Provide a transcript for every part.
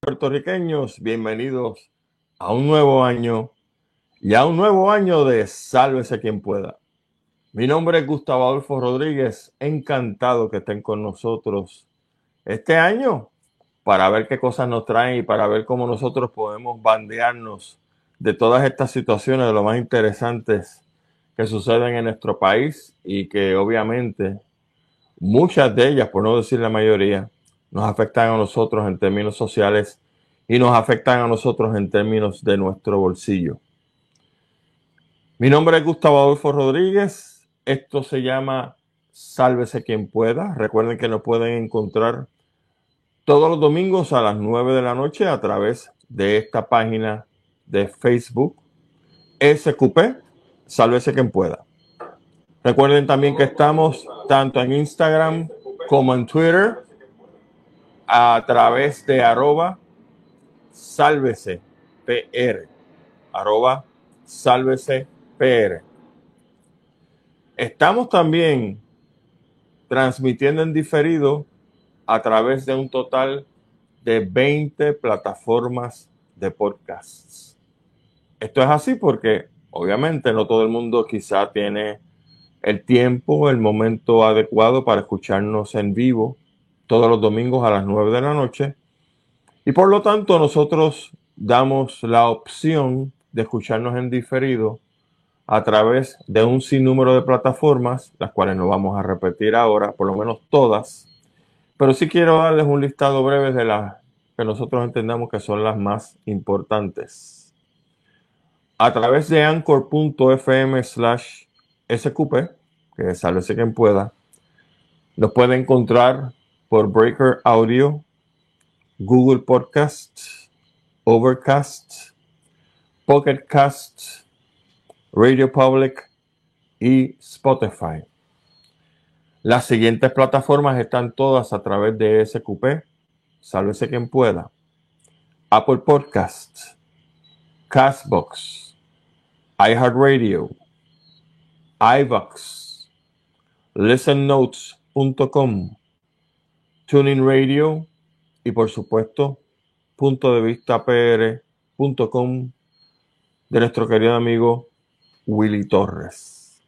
Puertorriqueños, bienvenidos a un nuevo año y a un nuevo año de Sálvese quien pueda. Mi nombre es Gustavo Adolfo Rodríguez, encantado que estén con nosotros este año para ver qué cosas nos traen y para ver cómo nosotros podemos bandearnos de todas estas situaciones, de lo más interesantes que suceden en nuestro país y que obviamente muchas de ellas, por no decir la mayoría, nos afectan a nosotros en términos sociales y nos afectan a nosotros en términos de nuestro bolsillo. Mi nombre es Gustavo Adolfo Rodríguez. Esto se llama Sálvese quien pueda. Recuerden que nos pueden encontrar todos los domingos a las 9 de la noche a través de esta página de Facebook SQP, sálvese quien pueda. Recuerden también que estamos tanto en Instagram como en Twitter a través de arroba sálvese PR, arroba sálvese PR. Estamos también transmitiendo en diferido a través de un total de 20 plataformas de podcasts. Esto es así porque obviamente no todo el mundo quizá tiene el tiempo, el momento adecuado para escucharnos en vivo todos los domingos a las 9 de la noche. Y por lo tanto nosotros damos la opción de escucharnos en diferido a través de un sinnúmero de plataformas, las cuales no vamos a repetir ahora, por lo menos todas, pero sí quiero darles un listado breve de las que nosotros entendamos que son las más importantes. A través de anchor.fm slash sqp, que sálvese quien pueda, nos puede encontrar por Breaker Audio, Google Podcast, Overcast, Pocket Cast, Radio Public y Spotify. Las siguientes plataformas están todas a través de SQP, sálvese quien pueda. Apple Podcasts, Castbox, iHeartRadio, iVox, listennotes.com, Tuning Radio y por supuesto punto de vista pr.com de nuestro querido amigo Willy Torres.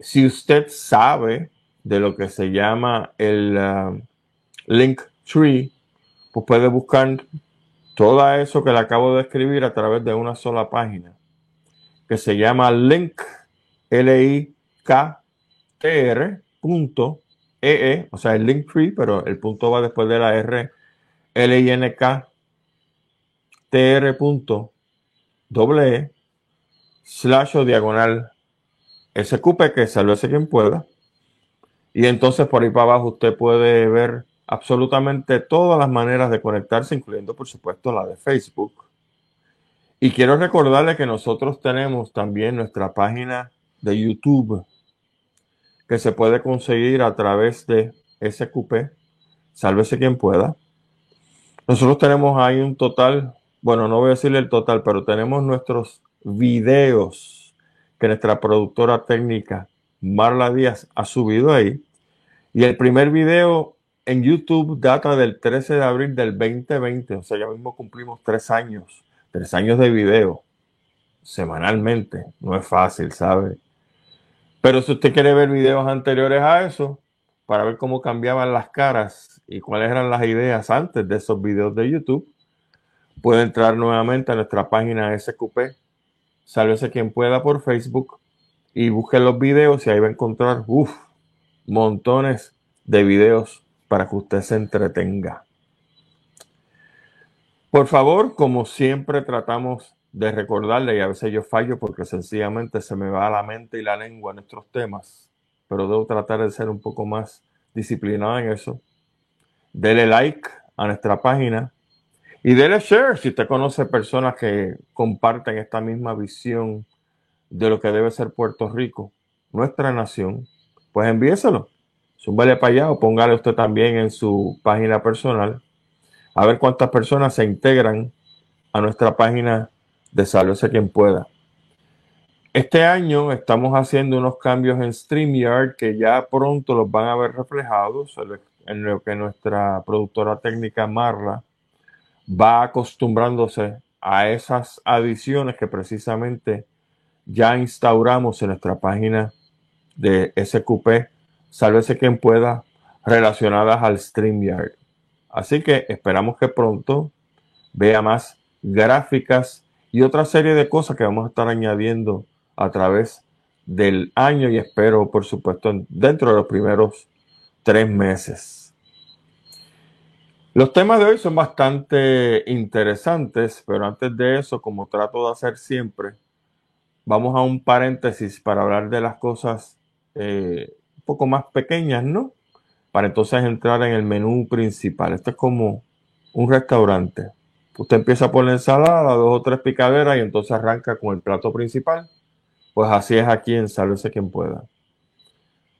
Si usted sabe de lo que se llama el uh, link tree, pues puede buscar todo eso que le acabo de escribir a través de una sola página, que se llama link, l i k t r punto e, e o sea, el link tree, pero el punto va después de la R, L I N K T R punto doble E slash o diagonal cupe que ese quien pueda. Y entonces por ahí para abajo usted puede ver absolutamente todas las maneras de conectarse, incluyendo por supuesto la de Facebook. Y quiero recordarle que nosotros tenemos también nuestra página de YouTube que se puede conseguir a través de SQP, sálvese quien pueda. Nosotros tenemos ahí un total, bueno, no voy a decirle el total, pero tenemos nuestros videos que nuestra productora técnica Marla Díaz ha subido ahí. Y el primer video en YouTube data del 13 de abril del 2020. O sea, ya mismo cumplimos tres años. Tres años de video semanalmente. No es fácil, ¿sabe? Pero si usted quiere ver videos anteriores a eso, para ver cómo cambiaban las caras y cuáles eran las ideas antes de esos videos de YouTube, puede entrar nuevamente a nuestra página SQP sálvese quien pueda por Facebook y busque los videos y ahí va a encontrar uf, montones de videos para que usted se entretenga. Por favor, como siempre tratamos de recordarle, y a veces yo fallo porque sencillamente se me va la mente y la lengua en estos temas, pero debo tratar de ser un poco más disciplinado en eso. Dele like a nuestra página, y déle share si usted conoce personas que comparten esta misma visión de lo que debe ser Puerto Rico, nuestra nación, pues envíeselo. Súmbale para allá o póngale usted también en su página personal a ver cuántas personas se integran a nuestra página de Sálvese quien pueda. Este año estamos haciendo unos cambios en StreamYard que ya pronto los van a ver reflejados en lo que nuestra productora técnica Marla va acostumbrándose a esas adiciones que precisamente ya instauramos en nuestra página de SQP, sálvese quien pueda, relacionadas al StreamYard. Así que esperamos que pronto vea más gráficas y otra serie de cosas que vamos a estar añadiendo a través del año y espero, por supuesto, dentro de los primeros tres meses. Los temas de hoy son bastante interesantes, pero antes de eso, como trato de hacer siempre, vamos a un paréntesis para hablar de las cosas eh, poco más pequeñas, ¿no? Para entonces entrar en el menú principal. Esto es como un restaurante. Usted empieza por la ensalada, dos o tres picaderas y entonces arranca con el plato principal. Pues así es aquí en Sálvese quien pueda.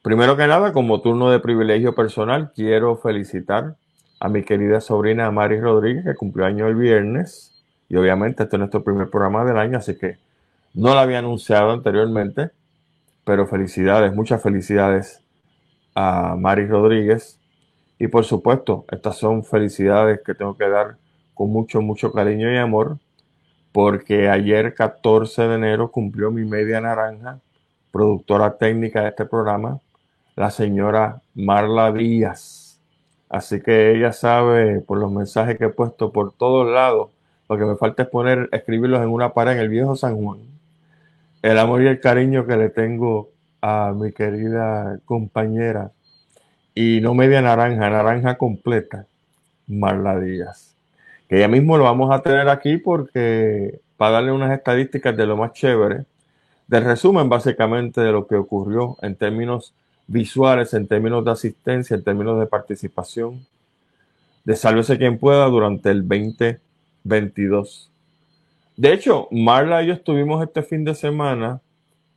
Primero que nada, como turno de privilegio personal, quiero felicitar a mi querida sobrina Mari Rodríguez, que cumplió año el viernes. Y obviamente este es nuestro primer programa del año, así que no la había anunciado anteriormente. Pero felicidades, muchas felicidades a Mari Rodríguez. Y por supuesto, estas son felicidades que tengo que dar con mucho, mucho cariño y amor, porque ayer 14 de enero cumplió mi media naranja, productora técnica de este programa, la señora Marla Díaz Así que ella sabe por los mensajes que he puesto por todos lados. Lo que me falta es poner, escribirlos en una pared en el viejo San Juan. El amor y el cariño que le tengo a mi querida compañera. Y no media naranja, naranja completa. Marla Díaz. Que ya mismo lo vamos a tener aquí porque para darle unas estadísticas de lo más chévere, del resumen básicamente de lo que ocurrió en términos visuales en términos de asistencia, en términos de participación, de Sálvese quien pueda durante el 2022. De hecho, Marla y yo estuvimos este fin de semana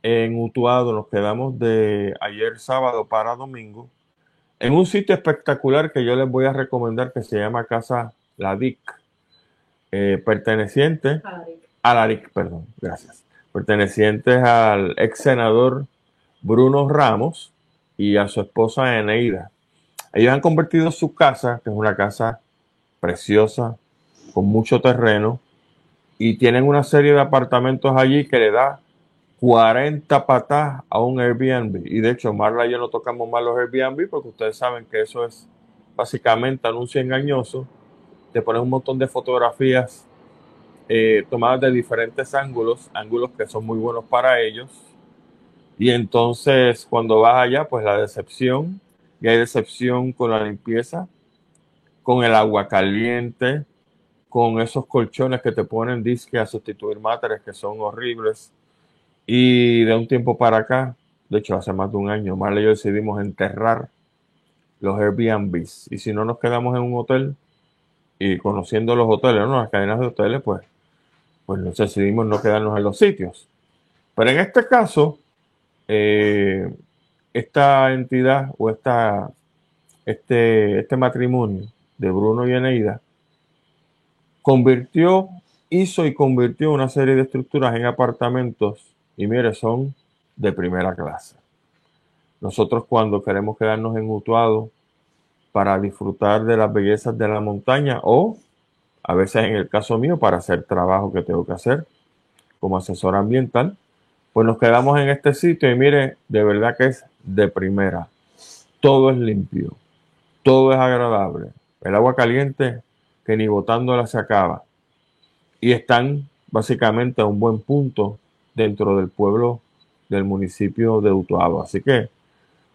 en Utuado, nos quedamos de ayer sábado para domingo, en un sitio espectacular que yo les voy a recomendar que se llama Casa La DIC, eh, perteneciente a la DIC, perdón, gracias, perteneciente al ex senador Bruno Ramos, y a su esposa Eneida. Ellos han convertido su casa, que es una casa preciosa, con mucho terreno, y tienen una serie de apartamentos allí que le da 40 patas a un Airbnb. Y de hecho, Marla y yo no tocamos más los Airbnb porque ustedes saben que eso es básicamente anuncio engañoso. Te pones un montón de fotografías eh, tomadas de diferentes ángulos, ángulos que son muy buenos para ellos y entonces cuando vas allá, pues la decepción, y hay decepción con la limpieza, con el agua caliente, con esos colchones que te ponen disque a sustituir máteres que son horribles. Y de un tiempo para acá, de hecho hace más de un año, Marla y yo decidimos enterrar los Airbnbs. Y si no nos quedamos en un hotel y conociendo los hoteles, ¿no? las cadenas de hoteles, pues, pues decidimos no quedarnos en los sitios. Pero en este caso, eh, esta entidad o esta, este, este matrimonio de Bruno y Eneida convirtió, hizo y convirtió una serie de estructuras en apartamentos y mire, son de primera clase. Nosotros cuando queremos quedarnos en Utuado para disfrutar de las bellezas de la montaña o a veces en el caso mío para hacer trabajo que tengo que hacer como asesor ambiental, pues nos quedamos en este sitio y mire, de verdad que es de primera. Todo es limpio, todo es agradable. El agua caliente que ni botándola se acaba. Y están básicamente a un buen punto dentro del pueblo del municipio de Utuado. Así que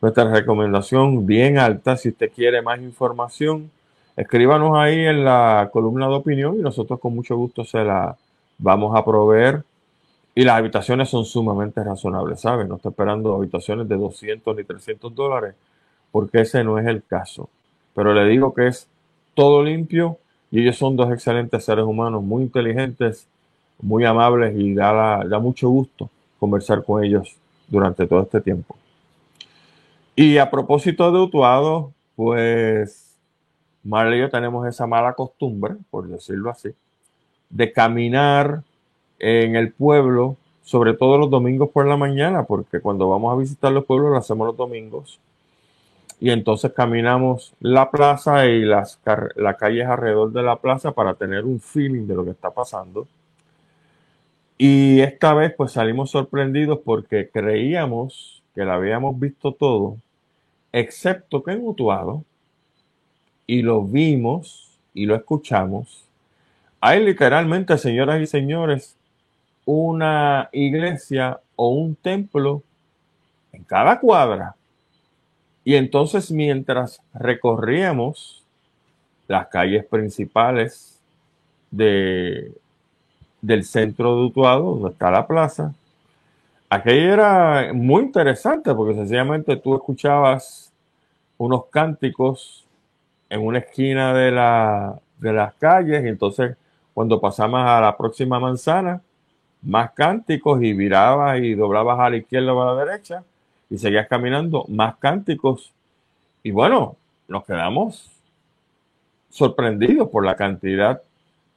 nuestra recomendación bien alta, si usted quiere más información, escríbanos ahí en la columna de opinión y nosotros con mucho gusto se la vamos a proveer y las habitaciones son sumamente razonables, ¿saben? No está esperando habitaciones de 200 ni 300 dólares, porque ese no es el caso. Pero le digo que es todo limpio y ellos son dos excelentes seres humanos, muy inteligentes, muy amables y da, da mucho gusto conversar con ellos durante todo este tiempo. Y a propósito de Utuado, pues Marley y yo tenemos esa mala costumbre, por decirlo así, de caminar en el pueblo sobre todo los domingos por la mañana, porque cuando vamos a visitar los pueblos lo hacemos los domingos. Y entonces caminamos la plaza y las, las calles alrededor de la plaza para tener un feeling de lo que está pasando. Y esta vez pues salimos sorprendidos porque creíamos que la habíamos visto todo, excepto que en Utuado, y lo vimos y lo escuchamos. Hay literalmente, señoras y señores, una iglesia o un templo en cada cuadra. Y entonces mientras recorríamos las calles principales de, del centro de Utuado, donde está la plaza, aquello era muy interesante porque sencillamente tú escuchabas unos cánticos en una esquina de, la, de las calles y entonces cuando pasamos a la próxima manzana, más cánticos y virabas y doblabas a la izquierda o a la derecha y seguías caminando, más cánticos. Y bueno, nos quedamos sorprendidos por la cantidad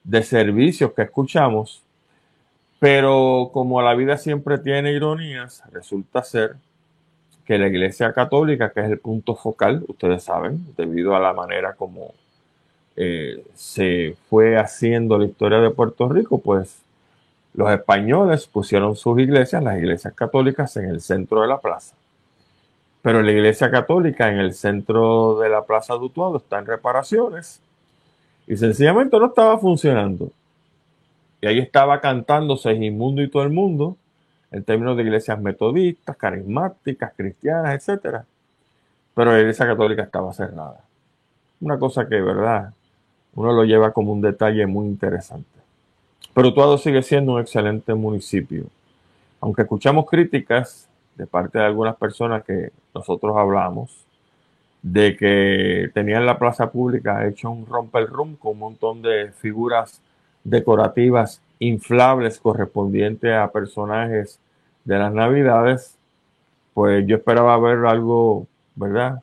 de servicios que escuchamos, pero como la vida siempre tiene ironías, resulta ser que la Iglesia Católica, que es el punto focal, ustedes saben, debido a la manera como eh, se fue haciendo la historia de Puerto Rico, pues los españoles pusieron sus iglesias, las iglesias católicas, en el centro de la plaza. Pero la iglesia católica en el centro de la plaza de Utuado está en reparaciones y sencillamente no estaba funcionando. Y ahí estaba cantando Segismundo y todo el mundo en términos de iglesias metodistas, carismáticas, cristianas, etc. Pero la iglesia católica estaba cerrada. Una cosa que, verdad, uno lo lleva como un detalle muy interesante. Pero Tuado sigue siendo un excelente municipio. Aunque escuchamos críticas de parte de algunas personas que nosotros hablamos, de que tenían la plaza pública hecho un romper room con un montón de figuras decorativas inflables correspondientes a personajes de las navidades, pues yo esperaba ver algo, ¿verdad?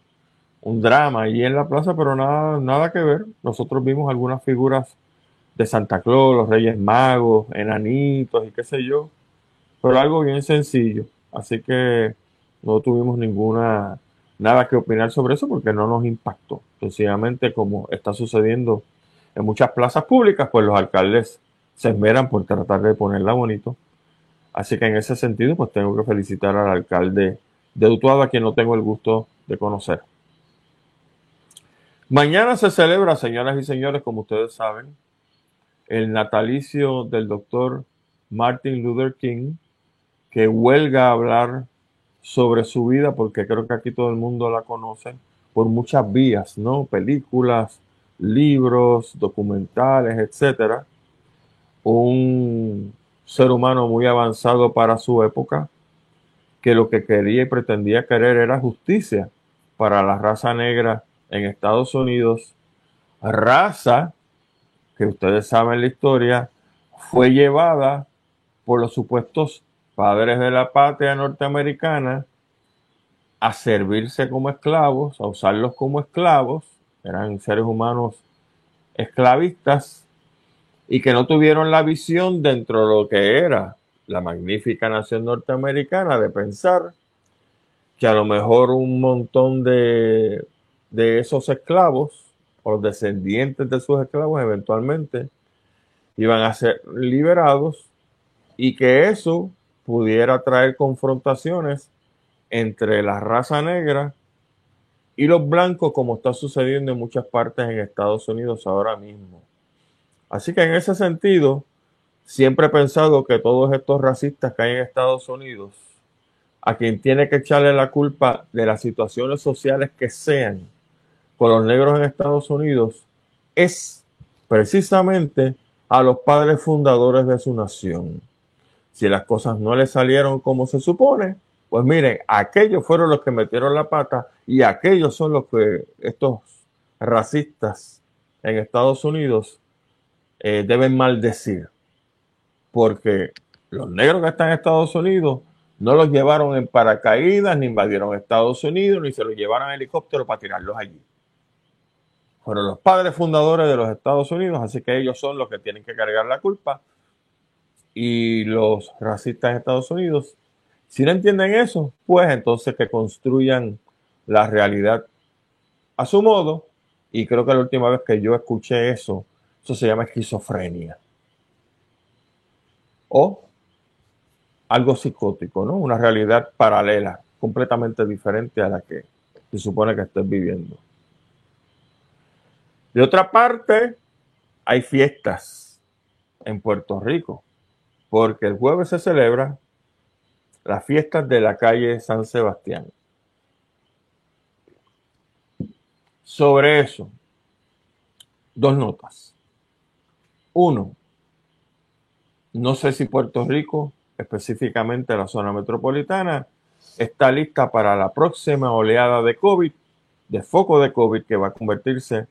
Un drama allí en la plaza, pero nada, nada que ver. Nosotros vimos algunas figuras de Santa Claus, los Reyes Magos, enanitos y qué sé yo, pero algo bien sencillo. Así que no tuvimos ninguna nada que opinar sobre eso porque no nos impactó. Sencillamente, como está sucediendo en muchas plazas públicas, pues los alcaldes se esmeran por tratar de ponerla bonito. Así que en ese sentido, pues tengo que felicitar al alcalde de Utuado, a quien no tengo el gusto de conocer. Mañana se celebra, señoras y señores, como ustedes saben, el natalicio del doctor Martin Luther King, que huelga a hablar sobre su vida, porque creo que aquí todo el mundo la conoce, por muchas vías, ¿no? Películas, libros, documentales, etcétera. Un ser humano muy avanzado para su época, que lo que quería y pretendía querer era justicia para la raza negra en Estados Unidos, raza que ustedes saben la historia, fue llevada por los supuestos padres de la patria norteamericana a servirse como esclavos, a usarlos como esclavos, eran seres humanos esclavistas y que no tuvieron la visión dentro de lo que era la magnífica nación norteamericana de pensar que a lo mejor un montón de, de esos esclavos los descendientes de sus esclavos eventualmente iban a ser liberados y que eso pudiera traer confrontaciones entre la raza negra y los blancos, como está sucediendo en muchas partes en Estados Unidos ahora mismo. Así que en ese sentido, siempre he pensado que todos estos racistas que hay en Estados Unidos, a quien tiene que echarle la culpa de las situaciones sociales que sean, con los negros en Estados Unidos es precisamente a los padres fundadores de su nación. Si las cosas no le salieron como se supone, pues miren, aquellos fueron los que metieron la pata y aquellos son los que estos racistas en Estados Unidos eh, deben maldecir. Porque los negros que están en Estados Unidos no los llevaron en paracaídas, ni invadieron Estados Unidos, ni se los llevaron en helicóptero para tirarlos allí fueron los padres fundadores de los Estados Unidos, así que ellos son los que tienen que cargar la culpa. Y los racistas en Estados Unidos, si no entienden eso, pues entonces que construyan la realidad a su modo. Y creo que la última vez que yo escuché eso, eso se llama esquizofrenia. O algo psicótico, ¿no? Una realidad paralela, completamente diferente a la que se supone que estés viviendo. De otra parte, hay fiestas en Puerto Rico, porque el jueves se celebra las fiestas de la calle San Sebastián. Sobre eso, dos notas. Uno, no sé si Puerto Rico, específicamente la zona metropolitana, está lista para la próxima oleada de COVID, de foco de COVID que va a convertirse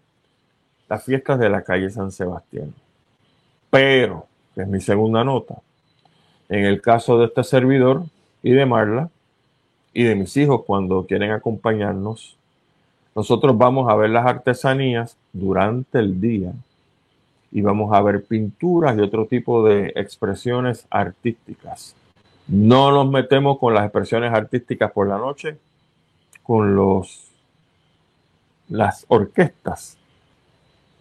las fiestas de la calle San Sebastián. Pero, que es mi segunda nota, en el caso de este servidor y de Marla y de mis hijos cuando quieren acompañarnos, nosotros vamos a ver las artesanías durante el día y vamos a ver pinturas y otro tipo de expresiones artísticas. No nos metemos con las expresiones artísticas por la noche, con los las orquestas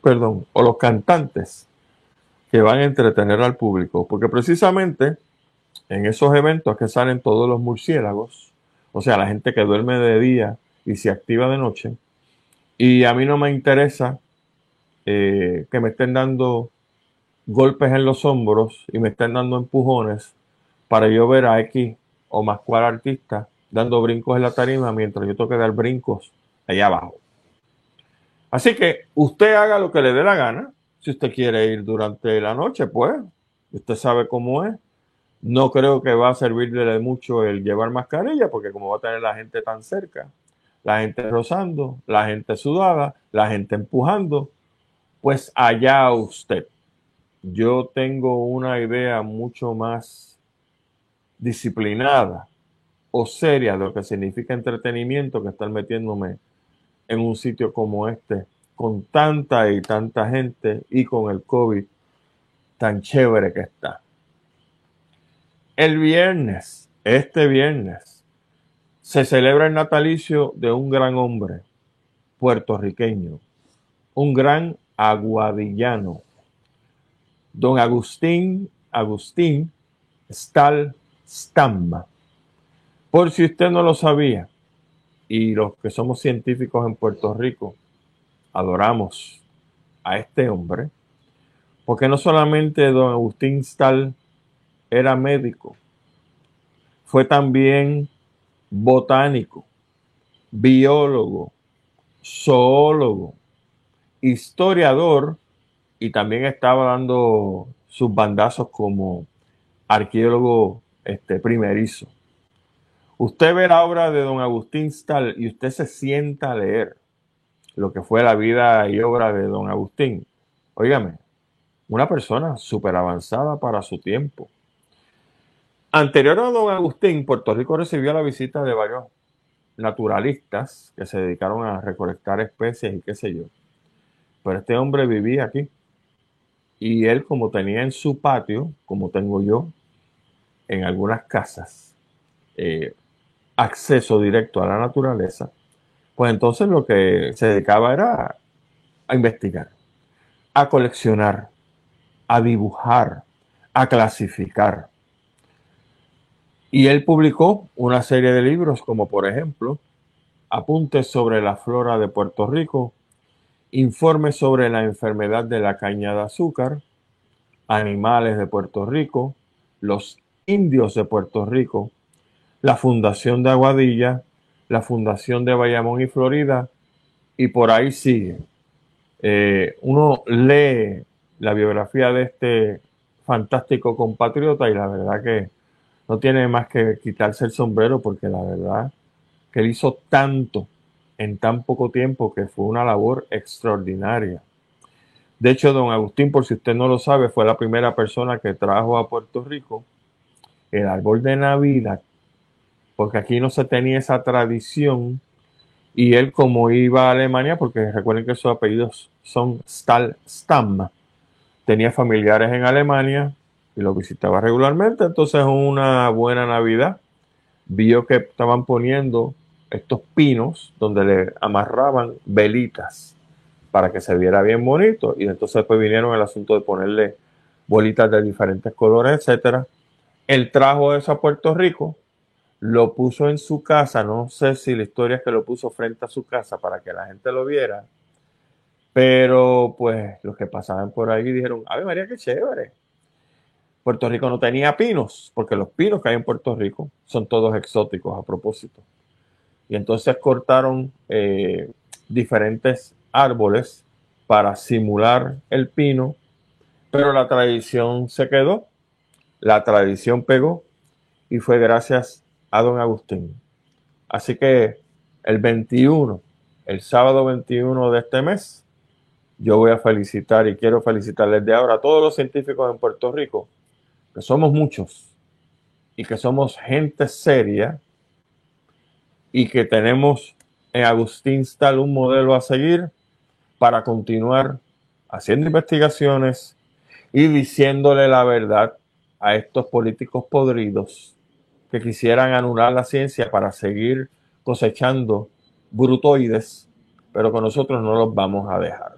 perdón, o los cantantes que van a entretener al público, porque precisamente en esos eventos que salen todos los murciélagos, o sea, la gente que duerme de día y se activa de noche, y a mí no me interesa eh, que me estén dando golpes en los hombros y me estén dando empujones para yo ver a X o más cual artista dando brincos en la tarima mientras yo tengo que dar brincos allá abajo. Así que usted haga lo que le dé la gana. Si usted quiere ir durante la noche, pues usted sabe cómo es. No creo que va a servirle mucho el llevar mascarilla, porque como va a tener la gente tan cerca, la gente rozando, la gente sudada, la gente empujando, pues allá usted. Yo tengo una idea mucho más disciplinada o seria de lo que significa entretenimiento que estar metiéndome en un sitio como este, con tanta y tanta gente y con el COVID tan chévere que está. El viernes, este viernes, se celebra el natalicio de un gran hombre puertorriqueño, un gran aguadillano, don Agustín, Agustín Stal Stamma. Por si usted no lo sabía, y los que somos científicos en Puerto Rico adoramos a este hombre, porque no solamente don Agustín Stahl era médico, fue también botánico, biólogo, zoólogo, historiador y también estaba dando sus bandazos como arqueólogo este, primerizo. Usted ve la obra de don Agustín Stahl y usted se sienta a leer lo que fue la vida y obra de don Agustín. Óigame, una persona súper avanzada para su tiempo. Anterior a don Agustín, Puerto Rico recibió la visita de varios naturalistas que se dedicaron a recolectar especies y qué sé yo. Pero este hombre vivía aquí. Y él, como tenía en su patio, como tengo yo, en algunas casas, eh, acceso directo a la naturaleza, pues entonces lo que se dedicaba era a investigar, a coleccionar, a dibujar, a clasificar. Y él publicó una serie de libros como por ejemplo Apuntes sobre la flora de Puerto Rico, Informes sobre la enfermedad de la caña de azúcar, Animales de Puerto Rico, Los indios de Puerto Rico, la Fundación de Aguadilla, la Fundación de Bayamón y Florida, y por ahí sigue. Eh, uno lee la biografía de este fantástico compatriota y la verdad que no tiene más que quitarse el sombrero porque la verdad que él hizo tanto en tan poco tiempo que fue una labor extraordinaria. De hecho, don Agustín, por si usted no lo sabe, fue la primera persona que trajo a Puerto Rico el árbol de Navidad porque aquí no se tenía esa tradición. Y él, como iba a Alemania, porque recuerden que sus apellidos son Stahl Stamm, tenía familiares en Alemania y lo visitaba regularmente. Entonces, una buena Navidad, vio que estaban poniendo estos pinos donde le amarraban velitas para que se viera bien bonito. Y entonces después vinieron el asunto de ponerle bolitas de diferentes colores, etcétera. Él trajo eso a Puerto Rico, lo puso en su casa, no sé si la historia es que lo puso frente a su casa para que la gente lo viera, pero pues los que pasaban por ahí dijeron, ¡Ave María, qué chévere! Puerto Rico no tenía pinos, porque los pinos que hay en Puerto Rico son todos exóticos a propósito. Y entonces cortaron eh, diferentes árboles para simular el pino, pero la tradición se quedó, la tradición pegó y fue gracias a don Agustín. Así que el 21, el sábado 21 de este mes, yo voy a felicitar y quiero felicitarles de ahora a todos los científicos en Puerto Rico que somos muchos y que somos gente seria y que tenemos en Agustín Stal un modelo a seguir para continuar haciendo investigaciones y diciéndole la verdad a estos políticos podridos que quisieran anular la ciencia para seguir cosechando brutoides, pero con nosotros no los vamos a dejar.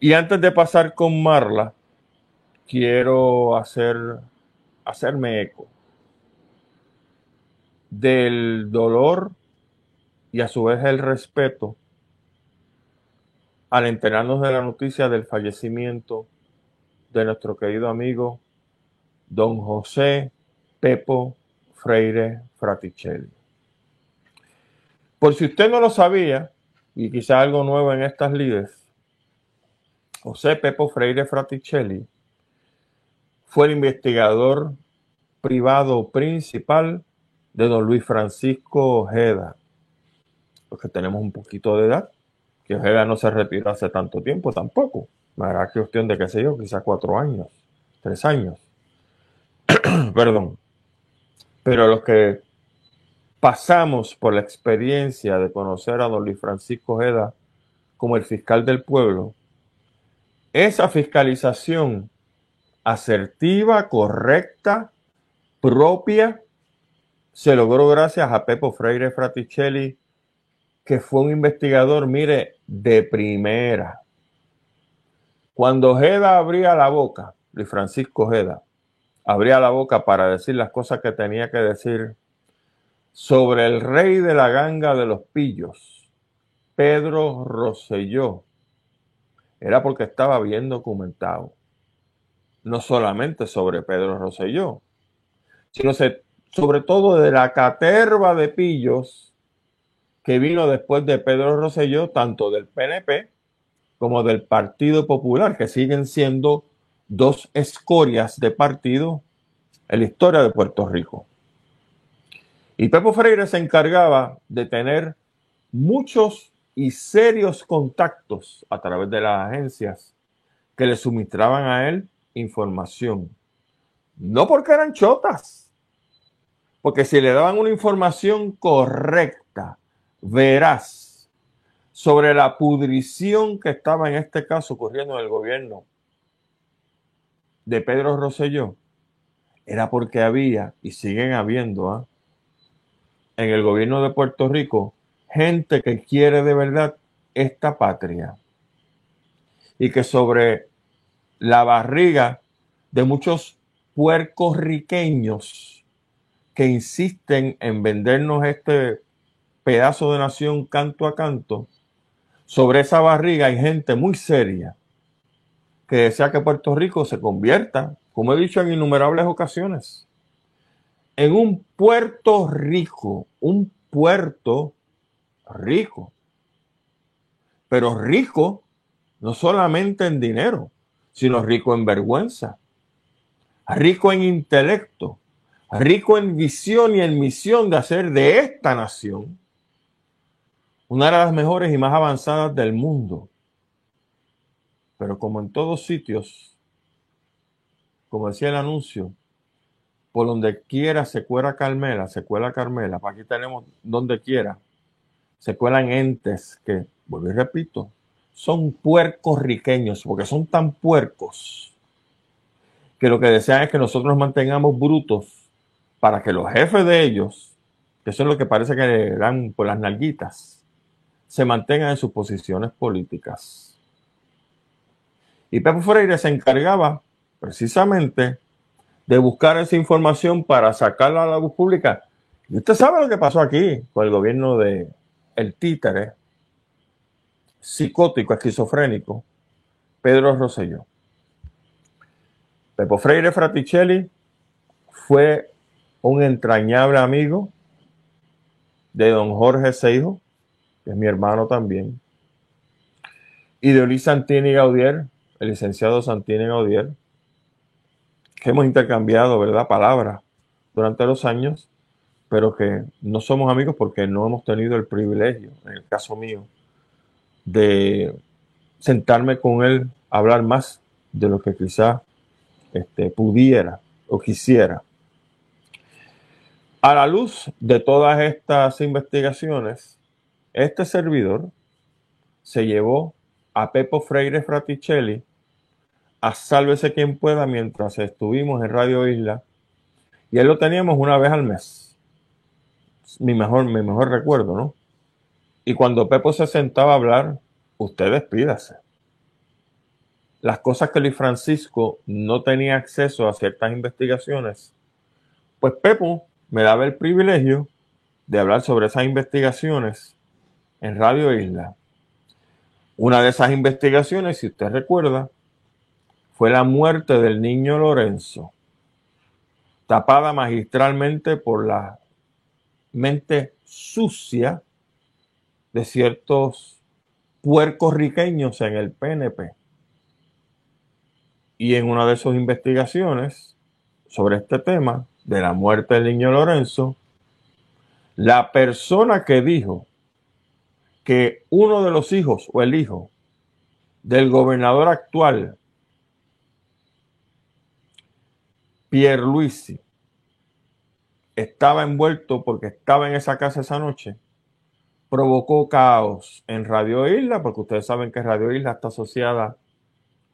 Y antes de pasar con Marla, quiero hacer, hacerme eco del dolor y a su vez el respeto al enterarnos de la noticia del fallecimiento de nuestro querido amigo don José Pepo Freire Fraticelli. Por si usted no lo sabía, y quizá algo nuevo en estas lides, José Pepo Freire Fraticelli fue el investigador privado principal de don Luis Francisco Ojeda. Porque tenemos un poquito de edad, que Ojeda no se retiró hace tanto tiempo tampoco. Era cuestión de, qué sé yo, quizás cuatro años, tres años. Perdón. Pero los que pasamos por la experiencia de conocer a don Luis Francisco Ojeda como el fiscal del pueblo, esa fiscalización asertiva, correcta, propia, se logró gracias a Pepo Freire Fraticelli, que fue un investigador, mire, de primera. Cuando Ojeda abría la boca, Luis Francisco Ojeda, abría la boca para decir las cosas que tenía que decir sobre el rey de la ganga de los pillos, Pedro Rosselló, era porque estaba bien documentado no solamente sobre Pedro Rosselló, sino sobre todo de la caterva de pillos que vino después de Pedro Rosselló, tanto del PNP como del Partido Popular, que siguen siendo dos escorias de partido en la historia de Puerto Rico. Y Pepo Freire se encargaba de tener muchos y serios contactos a través de las agencias que le suministraban a él información. No porque eran chotas, porque si le daban una información correcta, veraz, sobre la pudrición que estaba en este caso ocurriendo en el gobierno de Pedro Rosselló, era porque había y siguen habiendo ¿ah? en el gobierno de Puerto Rico gente que quiere de verdad esta patria y que sobre la barriga de muchos puercos riqueños que insisten en vendernos este pedazo de nación canto a canto. Sobre esa barriga hay gente muy seria que desea que Puerto Rico se convierta, como he dicho en innumerables ocasiones, en un puerto rico, un puerto rico, pero rico no solamente en dinero, sino rico en vergüenza, rico en intelecto, rico en visión y en misión de hacer de esta nación una de las mejores y más avanzadas del mundo. Pero como en todos sitios, como decía el anuncio, por donde quiera se cuela Carmela, se cuela Carmela, aquí tenemos donde quiera, se cuelan entes que, vuelvo y repito, son puercos riqueños, porque son tan puercos que lo que desean es que nosotros nos mantengamos brutos para que los jefes de ellos, que eso es lo que parece que le dan por las nalguitas, se mantengan en sus posiciones políticas. Y Pepe Freire se encargaba precisamente de buscar esa información para sacarla a la luz pública. Y usted sabe lo que pasó aquí con el gobierno de el títere psicótico, esquizofrénico, Pedro Rosselló. Pepo Freire Fraticelli fue un entrañable amigo de don Jorge Seijo, que es mi hermano también, y de Luis Santini Gaudier, el licenciado Santini Gaudier, que hemos intercambiado, ¿verdad?, palabras durante los años, pero que no somos amigos porque no hemos tenido el privilegio, en el caso mío, de sentarme con él a hablar más de lo que quizá este, pudiera o quisiera. A la luz de todas estas investigaciones, este servidor se llevó a Pepo Freire Fraticelli a Sálvese quien pueda mientras estuvimos en Radio Isla y él lo teníamos una vez al mes. Mi mejor, mi mejor recuerdo, ¿no? Y cuando Pepo se sentaba a hablar, usted despídase. Las cosas que Luis Francisco no tenía acceso a ciertas investigaciones, pues Pepo me daba el privilegio de hablar sobre esas investigaciones en Radio Isla. Una de esas investigaciones, si usted recuerda, fue la muerte del niño Lorenzo, tapada magistralmente por la mente sucia de ciertos puercorriqueños en el PNP. Y en una de sus investigaciones sobre este tema, de la muerte del niño Lorenzo, la persona que dijo que uno de los hijos o el hijo del gobernador actual, Pierre Luisi, estaba envuelto porque estaba en esa casa esa noche, provocó caos en Radio Isla, porque ustedes saben que Radio Isla está asociada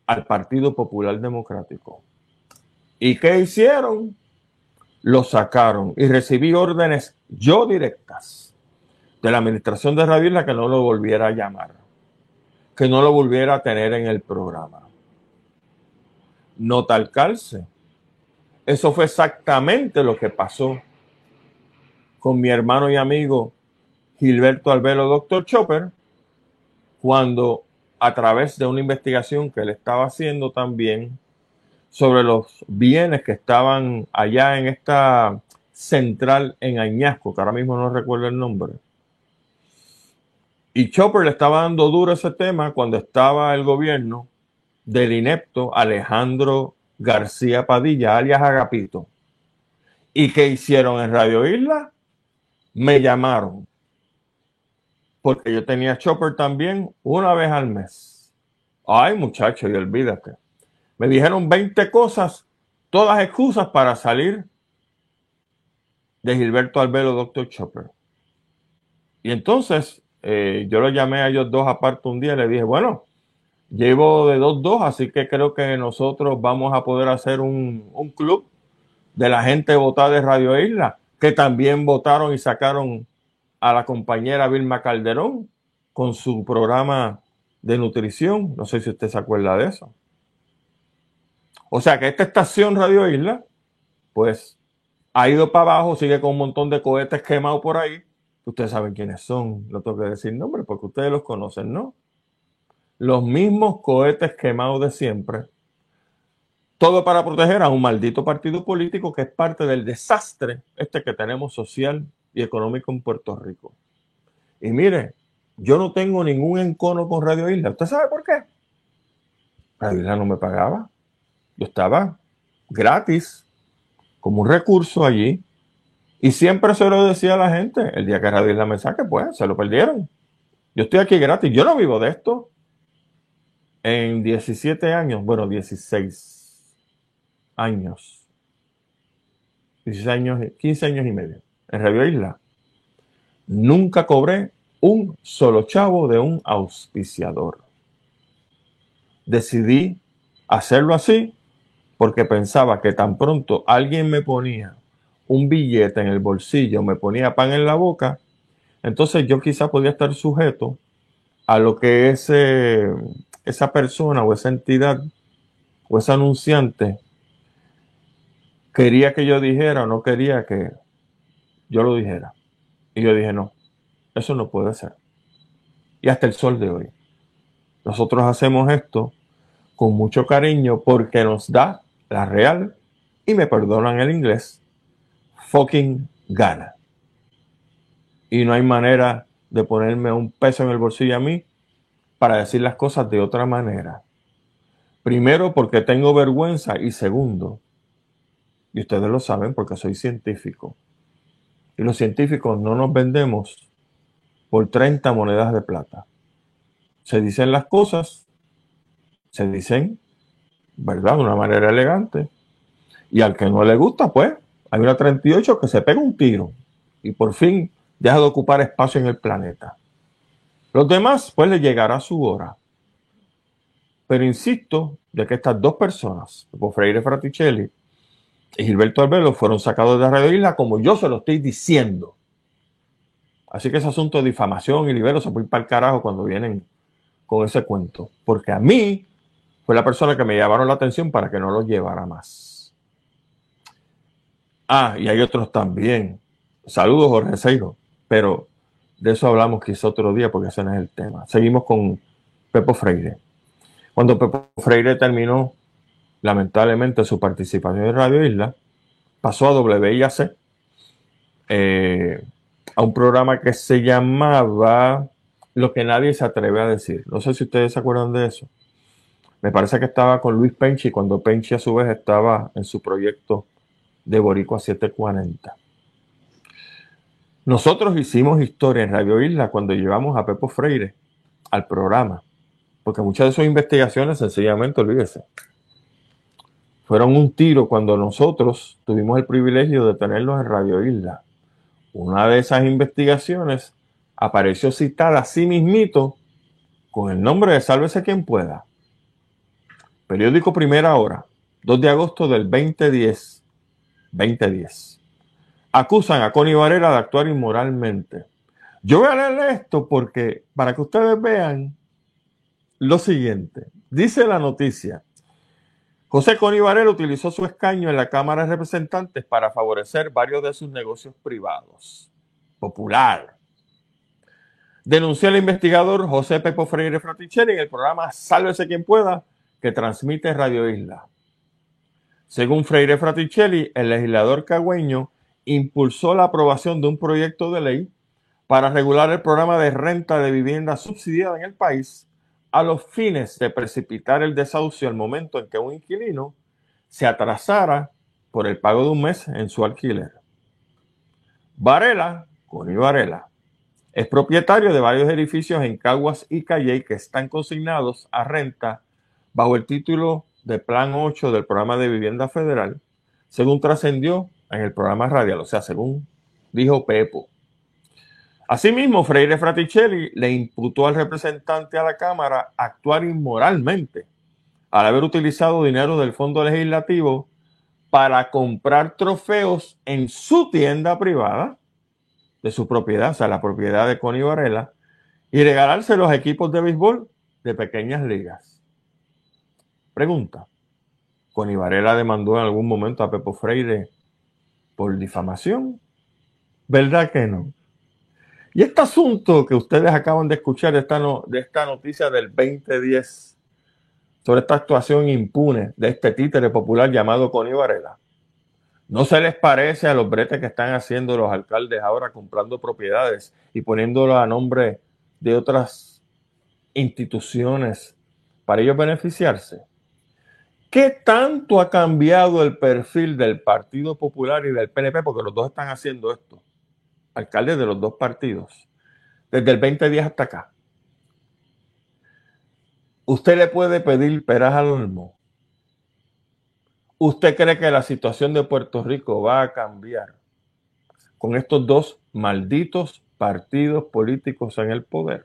al Partido Popular Democrático. ¿Y qué hicieron? Lo sacaron y recibí órdenes yo directas de la administración de Radio Isla que no lo volviera a llamar, que no lo volviera a tener en el programa. No tal calce. Eso fue exactamente lo que pasó con mi hermano y amigo Gilberto Albelo, doctor Chopper, cuando a través de una investigación que él estaba haciendo también sobre los bienes que estaban allá en esta central en Añasco, que ahora mismo no recuerdo el nombre. Y Chopper le estaba dando duro ese tema cuando estaba el gobierno del inepto Alejandro García Padilla, alias Agapito. ¿Y qué hicieron en Radio Isla? Me llamaron porque yo tenía Chopper también una vez al mes. Ay, muchacho, y olvídate. Me dijeron 20 cosas, todas excusas para salir de Gilberto Albelo, Doctor Chopper. Y entonces eh, yo lo llamé a ellos dos aparte un día y le dije, bueno, llevo de dos dos, así que creo que nosotros vamos a poder hacer un, un club de la gente votada de Radio Isla, que también votaron y sacaron a la compañera Vilma Calderón con su programa de nutrición. No sé si usted se acuerda de eso. O sea que esta estación Radio Isla, pues ha ido para abajo, sigue con un montón de cohetes quemados por ahí. Ustedes saben quiénes son, no tengo que decir nombre porque ustedes los conocen, ¿no? Los mismos cohetes quemados de siempre. Todo para proteger a un maldito partido político que es parte del desastre este que tenemos social y económico en Puerto Rico. Y mire, yo no tengo ningún encono con Radio Isla. ¿Usted sabe por qué? Radio Isla no me pagaba. Yo estaba gratis, como un recurso allí. Y siempre se lo decía a la gente, el día que Radio Isla me saque, pues se lo perdieron. Yo estoy aquí gratis, yo no vivo de esto. En 17 años, bueno, 16 años. 16 años, 15 años y medio en Radio Isla, nunca cobré un solo chavo de un auspiciador. Decidí hacerlo así porque pensaba que tan pronto alguien me ponía un billete en el bolsillo, me ponía pan en la boca, entonces yo quizá podía estar sujeto a lo que ese, esa persona o esa entidad o ese anunciante quería que yo dijera o no quería que yo lo dijera. Y yo dije, no, eso no puede ser. Y hasta el sol de hoy. Nosotros hacemos esto con mucho cariño porque nos da la real, y me perdonan el inglés, fucking gana. Y no hay manera de ponerme un peso en el bolsillo a mí para decir las cosas de otra manera. Primero porque tengo vergüenza y segundo, y ustedes lo saben porque soy científico, y los científicos no nos vendemos por 30 monedas de plata. Se dicen las cosas, se dicen, ¿verdad? De una manera elegante. Y al que no le gusta, pues, hay una 38 que se pega un tiro y por fin deja de ocupar espacio en el planeta. Los demás, pues, le llegará su hora. Pero insisto de que estas dos personas, Freire Fraticelli y Gilberto Albelo, fueron sacados de Radio Isla como yo se lo estoy diciendo. Así que ese asunto de difamación y libero se puede ir para el carajo cuando vienen con ese cuento. Porque a mí fue la persona que me llamaron la atención para que no lo llevara más. Ah, y hay otros también. Saludos, Jorge Seiro. Pero de eso hablamos quizá otro día porque ese no es el tema. Seguimos con Pepo Freire. Cuando Pepo Freire terminó, lamentablemente, su participación en Radio Isla, pasó a WIAC, eh, a un programa que se llamaba Lo que nadie se atreve a decir. No sé si ustedes se acuerdan de eso. Me parece que estaba con Luis Penchi cuando Penchi a su vez estaba en su proyecto de Boricua 740. Nosotros hicimos historia en Radio Isla cuando llevamos a Pepo Freire al programa, porque muchas de sus investigaciones, sencillamente, olvídese, fueron un tiro cuando nosotros tuvimos el privilegio de tenerlos en Radio Isla. Una de esas investigaciones apareció citada a sí mismito con el nombre de Sálvese quien pueda. Periódico Primera Hora, 2 de agosto del 2010. 2010. Acusan a Connie Varela de actuar inmoralmente. Yo voy a leer esto porque para que ustedes vean lo siguiente. Dice la noticia. José Connie Varela utilizó su escaño en la Cámara de Representantes para favorecer varios de sus negocios privados. Popular. Denunció el investigador José Pepo Freire Fraticelli en el programa Sálvese quien pueda, que transmite Radio Isla. Según Freire Fraticelli, el legislador cagüeño impulsó la aprobación de un proyecto de ley para regular el programa de renta de vivienda subsidiada en el país a los fines de precipitar el desahucio al momento en que un inquilino se atrasara por el pago de un mes en su alquiler. Varela, Connie Varela, es propietario de varios edificios en Caguas y Calley que están consignados a renta bajo el título de Plan 8 del Programa de Vivienda Federal, según trascendió en el programa radial, o sea, según dijo Pepo. Asimismo, Freire Fraticelli le imputó al representante a la Cámara actuar inmoralmente al haber utilizado dinero del Fondo Legislativo para comprar trofeos en su tienda privada de su propiedad, o sea, la propiedad de Connie Varela, y regalarse los equipos de béisbol de pequeñas ligas. Pregunta. ¿Connie Varela demandó en algún momento a Pepo Freire por difamación? ¿Verdad que no? Y este asunto que ustedes acaban de escuchar esta, de esta noticia del 2010 sobre esta actuación impune de este títere popular llamado Connie Varela, ¿no se les parece a los bretes que están haciendo los alcaldes ahora comprando propiedades y poniéndolo a nombre de otras instituciones para ellos beneficiarse? ¿Qué tanto ha cambiado el perfil del Partido Popular y del PNP? Porque los dos están haciendo esto alcaldes de los dos partidos, desde el 2010 hasta acá. Usted le puede pedir peras al olmo. ¿Usted cree que la situación de Puerto Rico va a cambiar con estos dos malditos partidos políticos en el poder?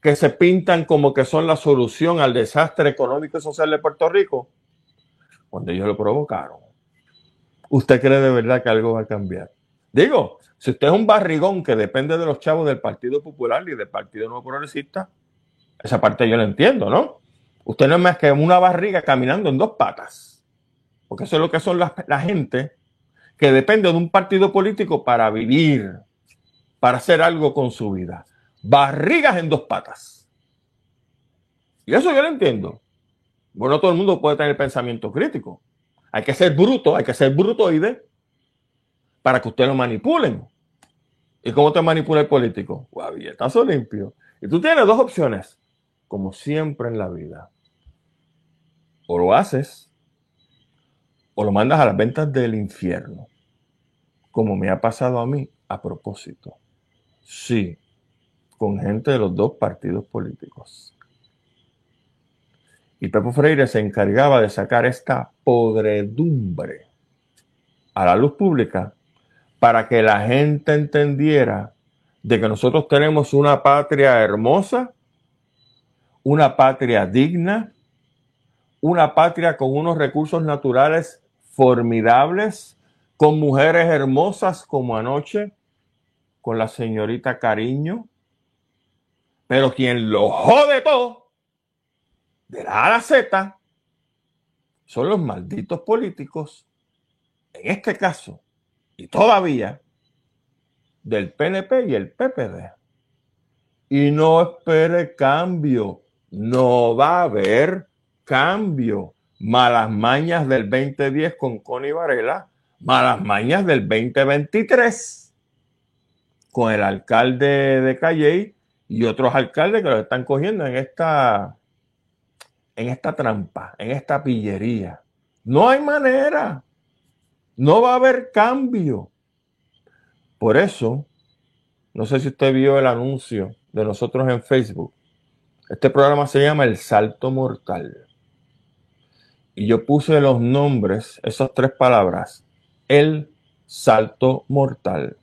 Que se pintan como que son la solución al desastre económico y social de Puerto Rico. cuando ellos lo provocaron. ¿Usted cree de verdad que algo va a cambiar? Digo, si usted es un barrigón que depende de los chavos del Partido Popular y del Partido Nuevo Progresista, esa parte yo la entiendo, ¿no? Usted no es más que una barriga caminando en dos patas. Porque eso es lo que son la, la gente que depende de un partido político para vivir, para hacer algo con su vida. Barrigas en dos patas. Y eso yo lo entiendo. Bueno, todo el mundo puede tener pensamiento crítico. Hay que ser bruto, hay que ser brutoide para que usted lo manipulen. ¿Y cómo te manipula el político? Guavietazo limpio. Y tú tienes dos opciones, como siempre en la vida. O lo haces, o lo mandas a las ventas del infierno, como me ha pasado a mí a propósito. Sí, con gente de los dos partidos políticos. Y Pepo Freire se encargaba de sacar esta podredumbre a la luz pública para que la gente entendiera de que nosotros tenemos una patria hermosa, una patria digna, una patria con unos recursos naturales formidables, con mujeres hermosas como anoche, con la señorita Cariño, pero quien lo jode todo, de la A a la Z, son los malditos políticos, en este caso, y todavía del PNP y el PPD. Y no espere cambio, no va a haber cambio. Malas mañas del 2010 con Connie Varela, malas mañas del 2023 con el alcalde de Calley y otros alcaldes que lo están cogiendo en esta en esta trampa, en esta pillería. No hay manera. No va a haber cambio. Por eso, no sé si usted vio el anuncio de nosotros en Facebook. Este programa se llama El Salto Mortal. Y yo puse los nombres, esas tres palabras, el salto mortal,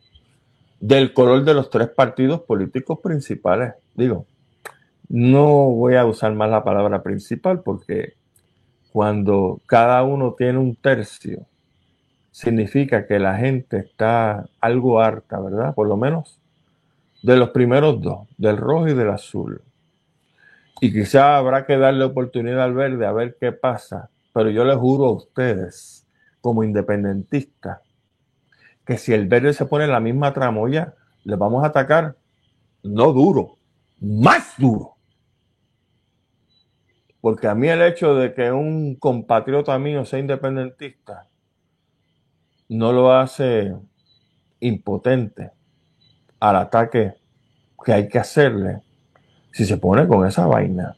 del color de los tres partidos políticos principales. Digo, no voy a usar más la palabra principal porque cuando cada uno tiene un tercio significa que la gente está algo harta, ¿verdad? Por lo menos de los primeros dos, del rojo y del azul. Y quizá habrá que darle oportunidad al verde a ver qué pasa. Pero yo les juro a ustedes, como independentistas, que si el verde se pone en la misma tramoya, le vamos a atacar no duro, más duro. Porque a mí el hecho de que un compatriota mío sea independentista no lo hace impotente al ataque que hay que hacerle si se pone con esa vaina.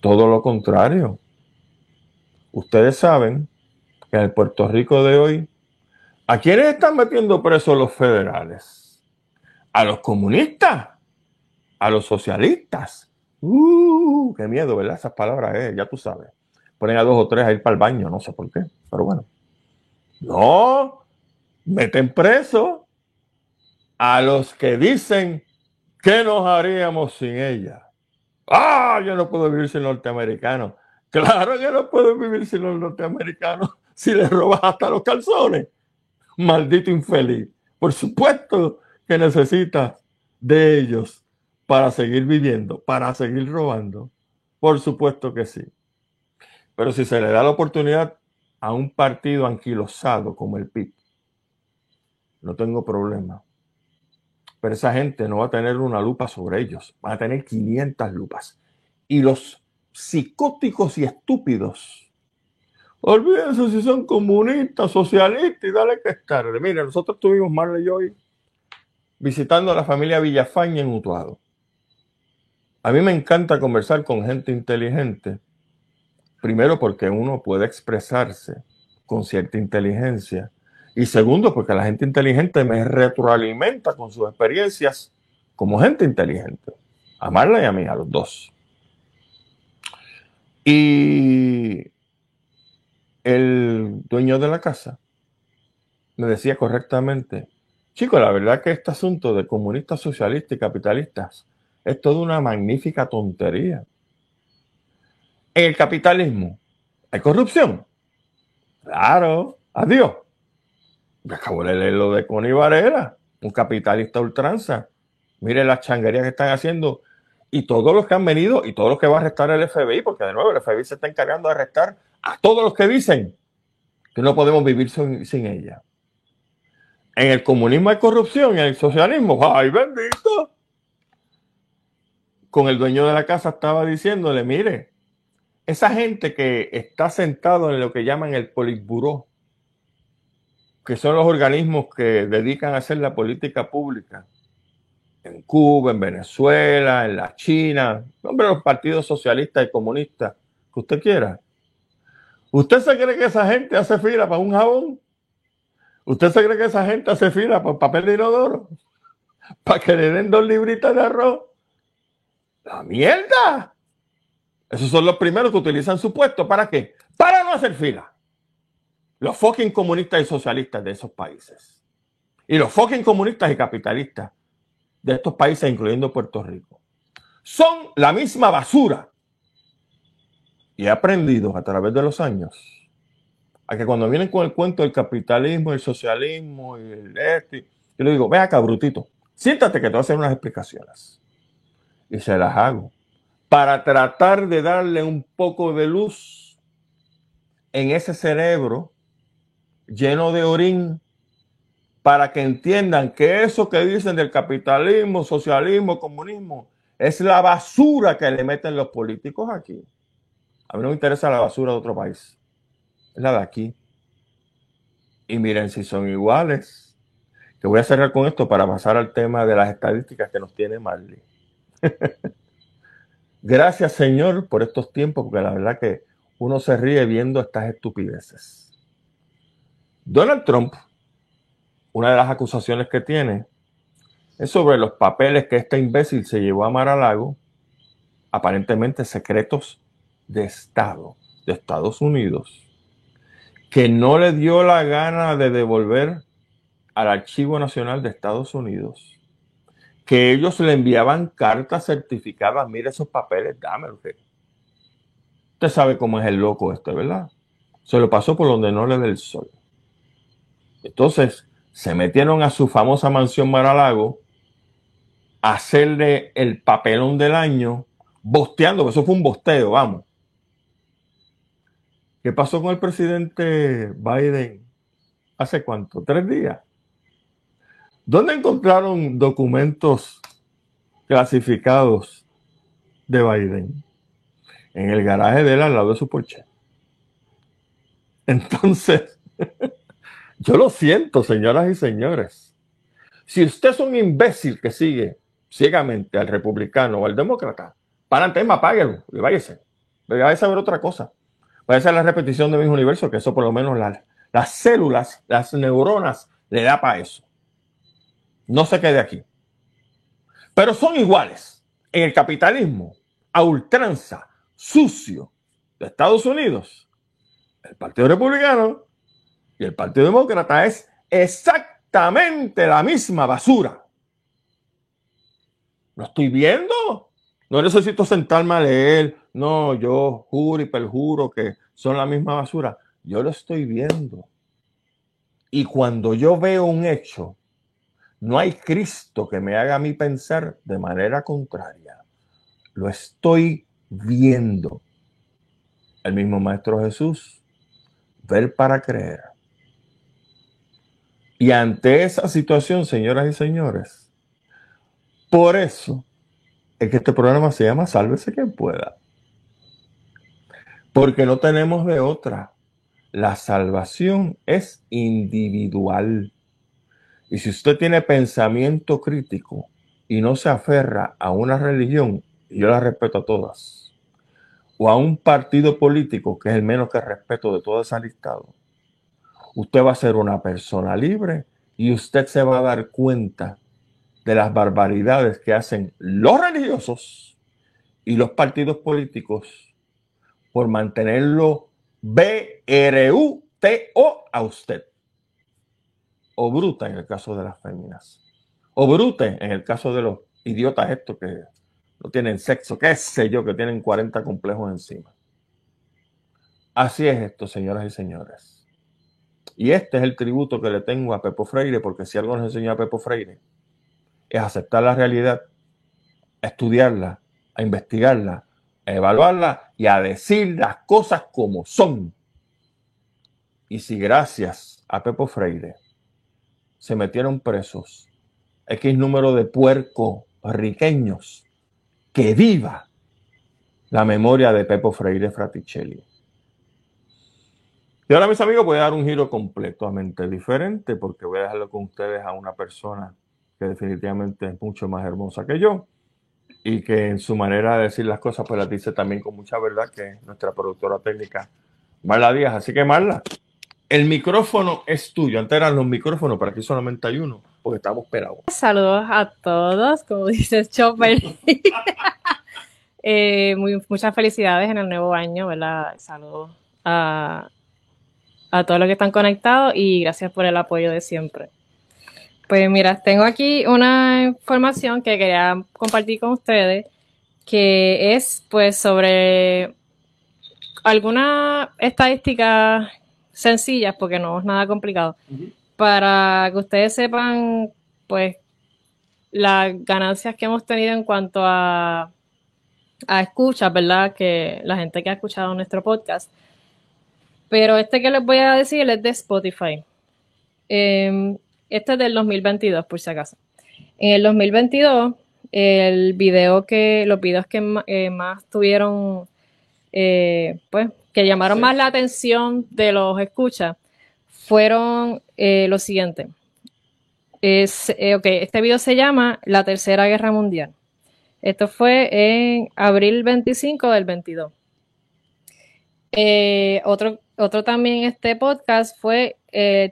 Todo lo contrario. Ustedes saben que en el Puerto Rico de hoy, ¿a quiénes están metiendo presos los federales? A los comunistas, a los socialistas. Uh, qué miedo, ¿verdad? Esas palabras, eh, ya tú sabes. Ponen a dos o tres a ir para el baño, no sé por qué, pero bueno. No, meten preso a los que dicen que nos haríamos sin ella. Ah, yo no puedo vivir sin norteamericanos. Claro que no puedo vivir sin los norteamericanos si les robas hasta los calzones. Maldito infeliz. Por supuesto que necesitas de ellos para seguir viviendo, para seguir robando. Por supuesto que sí. Pero si se le da la oportunidad a un partido anquilosado como el PIB, no tengo problema. Pero esa gente no va a tener una lupa sobre ellos, van a tener 500 lupas. Y los psicóticos y estúpidos, olvídense si son comunistas, socialistas y dale que es tarde. Mire, nosotros tuvimos Marley y hoy visitando a la familia Villafaña en Utuado. A mí me encanta conversar con gente inteligente Primero porque uno puede expresarse con cierta inteligencia. Y segundo porque la gente inteligente me retroalimenta con sus experiencias como gente inteligente. Amarla y a mí, a los dos. Y el dueño de la casa me decía correctamente, chico, la verdad que este asunto de comunistas, socialistas y capitalistas es toda una magnífica tontería. En el capitalismo hay corrupción. Claro, adiós. Me acabo de leer lo de Connie Varela, un capitalista ultranza. Mire las changuerías que están haciendo y todos los que han venido y todos los que va a arrestar el FBI, porque de nuevo el FBI se está encargando de arrestar a todos los que dicen que no podemos vivir sin, ella. En el comunismo hay corrupción, en el socialismo, ¡ay bendito! Con el dueño de la casa estaba diciéndole, mire, esa gente que está sentado en lo que llaman el Politburó, que son los organismos que dedican a hacer la política pública, en Cuba, en Venezuela, en la China, nombre los partidos socialistas y comunistas que usted quiera. ¿Usted se cree que esa gente hace fila para un jabón? ¿Usted se cree que esa gente hace fila para papel de inodoro? ¿Para que le den dos libritas de arroz? ¡La mierda! Esos son los primeros que utilizan su puesto. ¿Para qué? Para no hacer fila. Los fucking comunistas y socialistas de esos países. Y los fucking comunistas y capitalistas de estos países, incluyendo Puerto Rico. Son la misma basura. Y he aprendido a través de los años a que cuando vienen con el cuento del capitalismo, el socialismo y el este, yo le digo, ve acá, brutito, siéntate que te voy a hacer unas explicaciones. Y se las hago para tratar de darle un poco de luz en ese cerebro lleno de orín para que entiendan que eso que dicen del capitalismo, socialismo, comunismo, es la basura que le meten los políticos aquí. A mí no me interesa la basura de otro país, es la de aquí. Y miren si son iguales. Que voy a cerrar con esto para pasar al tema de las estadísticas que nos tiene Marley. Gracias, Señor, por estos tiempos, porque la verdad que uno se ríe viendo estas estupideces. Donald Trump una de las acusaciones que tiene es sobre los papeles que este imbécil se llevó a Mar-a-Lago, aparentemente secretos de Estado, de Estados Unidos, que no le dio la gana de devolver al Archivo Nacional de Estados Unidos, que ellos le enviaban cartas certificadas, mire esos papeles, dámelo. Usted sabe cómo es el loco este, ¿verdad? Se lo pasó por donde no le dé el sol. Entonces, se metieron a su famosa mansión Maralago a hacerle el papelón del año, bosteando, eso fue un bosteo, vamos. ¿Qué pasó con el presidente Biden hace cuánto? Tres días. ¿Dónde encontraron documentos clasificados de Biden? En el garaje de él al lado de su porche. Entonces, Yo lo siento, señoras y señores. Si usted es un imbécil que sigue ciegamente al republicano o al demócrata, para antes, apáguelo y váyase. Váyase a ver otra cosa. Váyase a la repetición de mi universo, que eso por lo menos las células, las neuronas, le da para eso. No se quede aquí. Pero son iguales en el capitalismo a ultranza, sucio de Estados Unidos. El Partido Republicano y el Partido Demócrata es exactamente la misma basura. ¿Lo estoy viendo? No necesito sentarme a leer. No, yo juro y perjuro que son la misma basura. Yo lo estoy viendo. Y cuando yo veo un hecho, no hay Cristo que me haga a mí pensar de manera contraria. Lo estoy viendo. El mismo Maestro Jesús, ver para creer. Y ante esa situación, señoras y señores, por eso es que este programa se llama Sálvese quien pueda. Porque no tenemos de otra. La salvación es individual. Y si usted tiene pensamiento crítico y no se aferra a una religión, y yo la respeto a todas, o a un partido político, que es el menos que respeto de todo ese listado, usted va a ser una persona libre y usted se va a dar cuenta de las barbaridades que hacen los religiosos y los partidos políticos por mantenerlo B-R-U-T-O a usted. O bruta en el caso de las féminas. O brute en el caso de los idiotas estos que no tienen sexo, qué sé yo, que tienen 40 complejos encima. Así es esto, señoras y señores. Y este es el tributo que le tengo a Pepo Freire, porque si algo nos enseñó a Pepo Freire, es aceptar la realidad, estudiarla, a investigarla, evaluarla y a decir las cosas como son. Y si gracias a Pepo Freire se metieron presos X número de puercos riqueños, que viva la memoria de Pepo Freire Fraticelli. Y ahora, mis amigos, voy a dar un giro completamente diferente porque voy a dejarlo con ustedes a una persona que definitivamente es mucho más hermosa que yo y que en su manera de decir las cosas, pues las dice también con mucha verdad, que es nuestra productora técnica, Marla Díaz. Así que, Marla, el micrófono es tuyo. Antes eran los micrófonos, pero aquí solamente hay uno, porque estamos pelados. Saludos a todos, como dices Chopper. eh, muchas felicidades en el nuevo año, ¿verdad? Saludos a, a todos los que están conectados y gracias por el apoyo de siempre. Pues mira, tengo aquí una información que quería compartir con ustedes, que es pues sobre algunas estadísticas sencillas, porque no es nada complicado, para que ustedes sepan pues las ganancias que hemos tenido en cuanto a, a escuchas, ¿verdad? Que la gente que ha escuchado nuestro podcast. Pero este que les voy a decir es de Spotify. Eh, este es del 2022, por si acaso. En el 2022, el video que, los videos que eh, más tuvieron, eh, pues, que llamaron más la atención de los escuchas, fueron eh, los siguientes. Es, este video se llama La Tercera Guerra Mundial. Esto fue en abril 25 del 22. otro, otro también, este podcast fue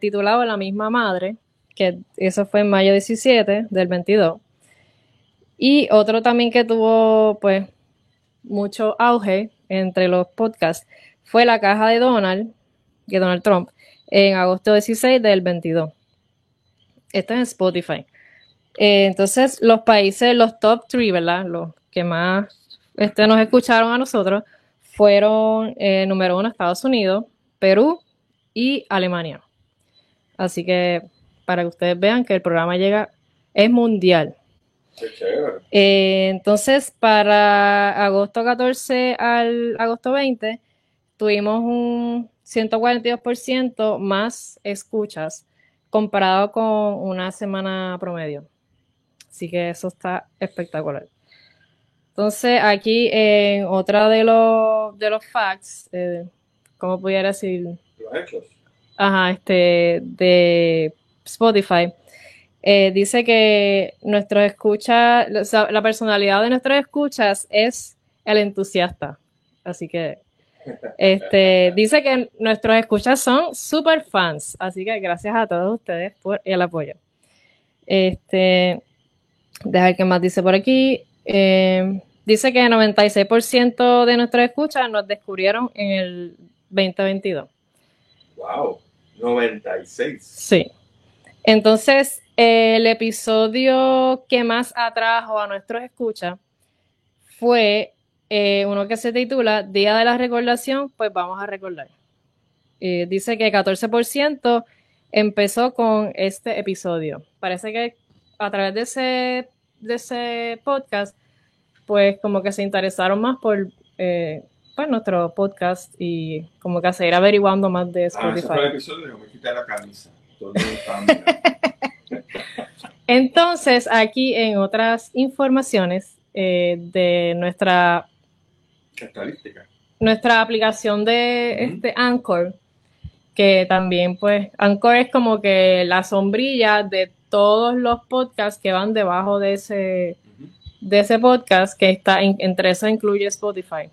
titulado La misma madre, que eso fue en mayo 17 del 22. Y otro también que tuvo pues mucho auge entre los podcasts fue la caja de Donald, de Donald Trump, en agosto 16 del 22. Esto es en Spotify. Eh, entonces, los países, los top 3, ¿verdad? Los que más este, nos escucharon a nosotros fueron, eh, número uno, Estados Unidos, Perú y Alemania. Así que para que ustedes vean que el programa llega, es mundial. Eh, entonces, para agosto 14 al agosto 20, tuvimos un 142% más escuchas comparado con una semana promedio. Así que eso está espectacular. Entonces, aquí en otra de los, de los facts, eh, ¿cómo pudiera decir? Los hechos. Ajá, este, de Spotify, eh, dice que nuestros escuchas, la personalidad de nuestros escuchas es el entusiasta. Así que este, dice que nuestros escuchas son super fans. Así que gracias a todos ustedes por el apoyo. Este, dejar que más dice por aquí. Eh, dice que el 96% de nuestros escuchas nos descubrieron en el 2022. Wow, 96. Sí. Entonces, el episodio que más atrajo a nuestros escuchas fue eh, uno que se titula Día de la Recordación, pues vamos a recordar. Eh, dice que 14% empezó con este episodio. Parece que a través de ese, de ese podcast, pues como que se interesaron más por eh, pues, nuestro podcast y como que a seguir averiguando más de Spotify. Ah, fue el episodio, me quité la camisa. Entonces, aquí en otras informaciones eh, de nuestra estadística, nuestra aplicación de este Anchor, que también, pues, Anchor es como que la sombrilla de todos los podcasts que van debajo de ese, de ese podcast, que está entre eso incluye Spotify.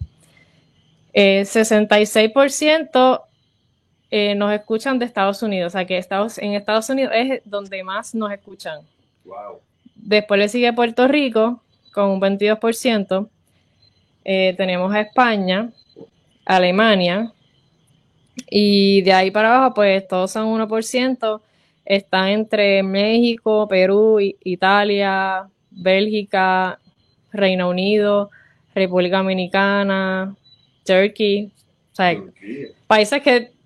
Eh, 66% eh, nos escuchan de Estados Unidos, o sea que Estados, en Estados Unidos es donde más nos escuchan. Después le sigue Puerto Rico con un 22%. Eh, tenemos a España, Alemania, y de ahí para abajo, pues todos son 1%. Están entre México, Perú, Italia, Bélgica, Reino Unido, República Dominicana, Turkey. O sea, países que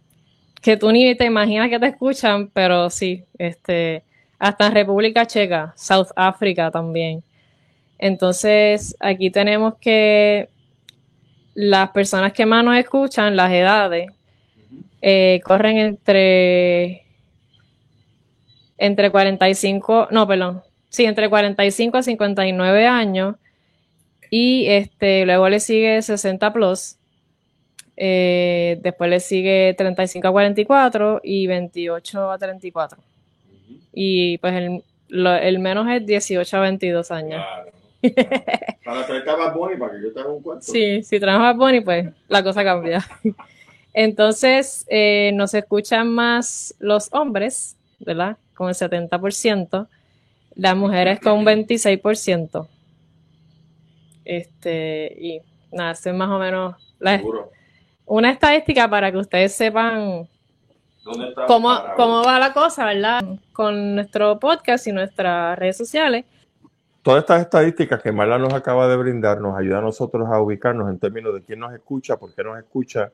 que tú ni te imaginas que te escuchan, pero sí, este, hasta en República Checa, South Africa también. Entonces, aquí tenemos que las personas que más nos escuchan, las edades, eh, corren entre, entre 45, no, perdón, sí, entre 45 a 59 años y este, luego le sigue 60 plus, eh, después le sigue 35 a 44 y 28 a 34. Y pues el, el menos es 18 a 22 años. Para traer a Bunny, para que yo te haga un cuento. Sí, si traes a Bunny, pues la cosa cambia. Entonces, eh, nos escuchan más los hombres, ¿verdad? Con el 70%, las mujeres con un 26%. Este, y nada, eso es más o menos una estadística para que ustedes sepan cómo, cómo va la cosa, ¿verdad? Con nuestro podcast y nuestras redes sociales. Todas estas estadísticas que Marla nos acaba de brindar nos ayuda a nosotros a ubicarnos en términos de quién nos escucha, por qué nos escucha.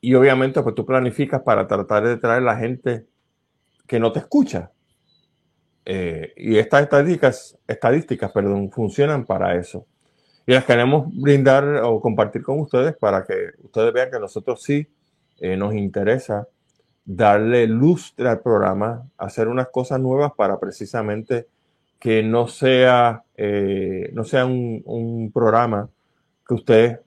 Y obviamente, pues tú planificas para tratar de traer la gente que no te escucha. Eh, y estas estadísticas, estadísticas perdón, funcionan para eso. Y las queremos brindar o compartir con ustedes para que ustedes vean que nosotros sí eh, nos interesa darle lustre al programa, hacer unas cosas nuevas para precisamente que no sea, eh, no sea un, programa que usted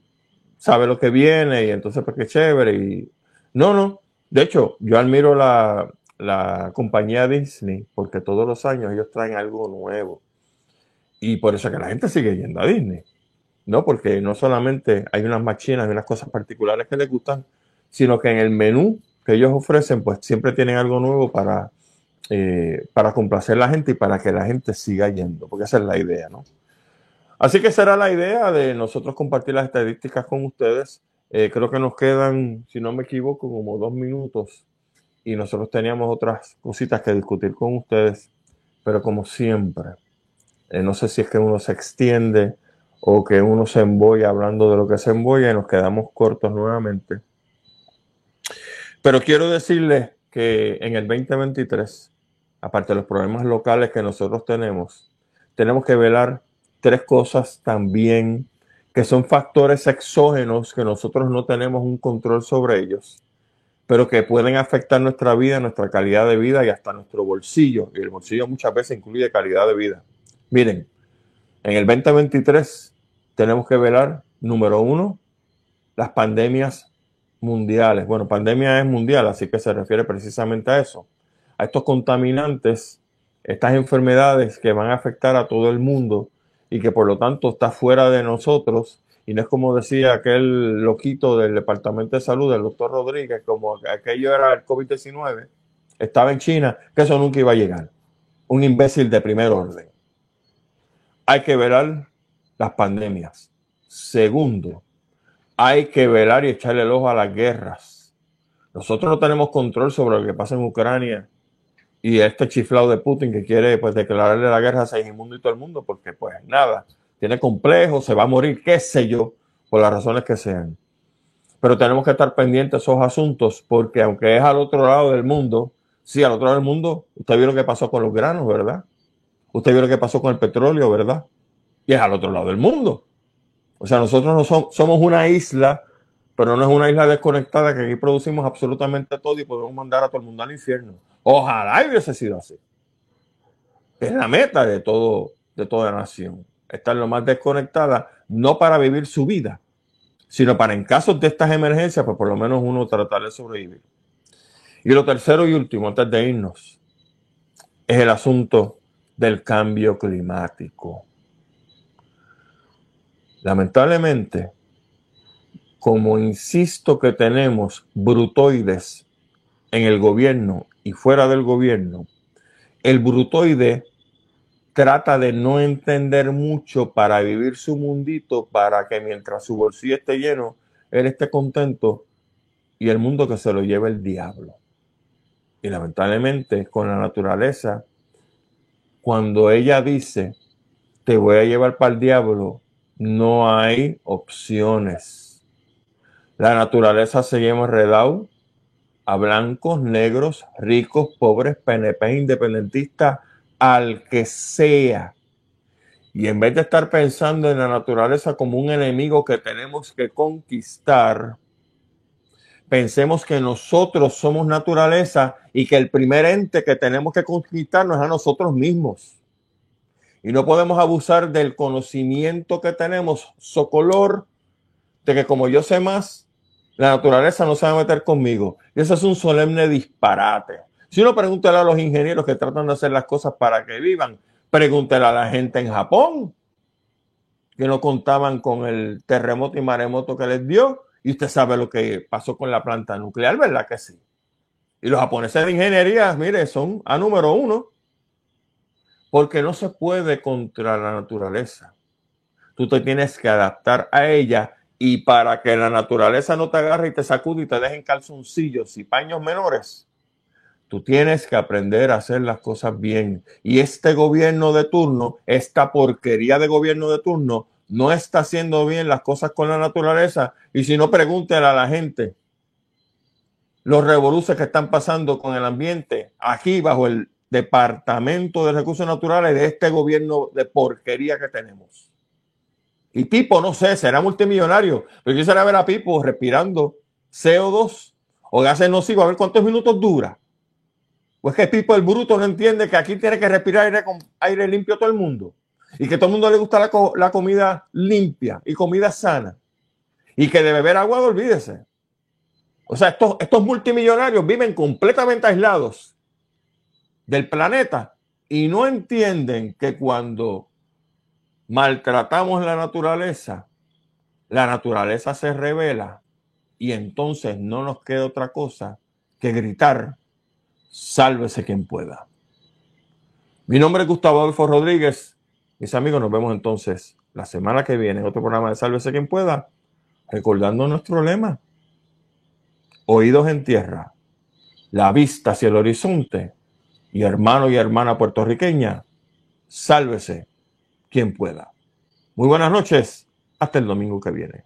sabe lo que viene y entonces pues qué chévere. Y... No, no. De hecho, yo admiro la, la compañía Disney porque todos los años ellos traen algo nuevo. Y por eso que la gente sigue yendo a Disney. No, porque no solamente hay unas machinas y unas cosas particulares que les gustan, sino que en el menú que ellos ofrecen, pues siempre tienen algo nuevo para, eh, para complacer a la gente y para que la gente siga yendo, porque esa es la idea, ¿no? Así que será la idea de nosotros compartir las estadísticas con ustedes. Eh, creo que nos quedan, si no me equivoco, como dos minutos y nosotros teníamos otras cositas que discutir con ustedes, pero como siempre, eh, no sé si es que uno se extiende o que uno se embolla hablando de lo que se embolla y nos quedamos cortos nuevamente. Pero quiero decirles que en el 2023 aparte de los problemas locales que nosotros tenemos, tenemos que velar tres cosas también que son factores exógenos que nosotros no tenemos un control sobre ellos, pero que pueden afectar nuestra vida, nuestra calidad de vida y hasta nuestro bolsillo. Y el bolsillo muchas veces incluye calidad de vida. Miren, en el 2023 tenemos que velar, número uno, las pandemias mundiales. Bueno, pandemia es mundial, así que se refiere precisamente a eso a estos contaminantes, estas enfermedades que van a afectar a todo el mundo y que por lo tanto está fuera de nosotros. Y no es como decía aquel loquito del Departamento de Salud, el doctor Rodríguez, como aquello era el COVID-19, estaba en China, que eso nunca iba a llegar. Un imbécil de primer orden. Hay que velar las pandemias. Segundo, hay que velar y echarle el ojo a las guerras. Nosotros no tenemos control sobre lo que pasa en Ucrania y este chiflado de Putin que quiere pues declararle la guerra a Segismundo y todo el mundo, porque pues nada, tiene complejo, se va a morir, qué sé yo, por las razones que sean. Pero tenemos que estar pendientes de esos asuntos, porque aunque es al otro lado del mundo, sí, al otro lado del mundo, usted vio lo que pasó con los granos, ¿verdad? Usted vio lo que pasó con el petróleo, ¿verdad? Y es al otro lado del mundo. O sea, nosotros no somos una isla, pero no es una isla desconectada que aquí producimos absolutamente todo y podemos mandar a todo el mundo al infierno. Ojalá hubiese sido así. Es la meta de todo, de toda nación. Estar lo más desconectada, no para vivir su vida, sino para en casos de estas emergencias, pues por lo menos uno tratar de sobrevivir. Y lo tercero y último, antes de irnos, es el asunto del cambio climático. Lamentablemente, como insisto que tenemos brutoides en el gobierno y fuera del gobierno, el brutoide trata de no entender mucho para vivir su mundito, para que mientras su bolsillo esté lleno, él esté contento y el mundo que se lo lleve el diablo. Y lamentablemente con la naturaleza, cuando ella dice, te voy a llevar para el diablo, no hay opciones. La naturaleza se llama enredado a blancos, negros, ricos, pobres, PNP, independentistas, al que sea. Y en vez de estar pensando en la naturaleza como un enemigo que tenemos que conquistar, pensemos que nosotros somos naturaleza y que el primer ente que tenemos que conquistarnos es a nosotros mismos. Y no podemos abusar del conocimiento que tenemos, socolor, de que como yo sé más, la naturaleza no se va a meter conmigo. Y eso es un solemne disparate. Si uno pregunta a los ingenieros que tratan de hacer las cosas para que vivan, pregúntele a la gente en Japón, que no contaban con el terremoto y maremoto que les dio. Y usted sabe lo que pasó con la planta nuclear, ¿verdad que sí? Y los japoneses de ingeniería, mire, son a número uno, porque no se puede contra la naturaleza. Tú te tienes que adaptar a ella y para que la naturaleza no te agarre y te sacude y te deje en calzoncillos y paños menores, tú tienes que aprender a hacer las cosas bien. Y este gobierno de turno, esta porquería de gobierno de turno, no está haciendo bien las cosas con la naturaleza. Y si no, pregúntele a la gente los revoluciones que están pasando con el ambiente aquí bajo el Departamento de Recursos Naturales de este gobierno de porquería que tenemos. Y Pipo, no sé, será multimillonario, pero yo quisiera ver a Pipo respirando CO2 o gases nocivos, a ver cuántos minutos dura. Pues que Pipo, el bruto, no entiende que aquí tiene que respirar aire, limpio todo el mundo. Y que todo el mundo le gusta la, la comida limpia y comida sana. Y que de beber agua, olvídese. O sea, estos, estos multimillonarios viven completamente aislados del planeta y no entienden que cuando maltratamos la naturaleza, la naturaleza se revela y entonces no nos queda otra cosa que gritar, sálvese quien pueda. Mi nombre es Gustavo Adolfo Rodríguez. Mis amigos, nos vemos entonces la semana que viene en otro programa de Sálvese quien pueda, recordando nuestro lema. Oídos en tierra, la vista hacia el horizonte y hermano y hermana puertorriqueña, sálvese quien pueda. Muy buenas noches, hasta el domingo que viene.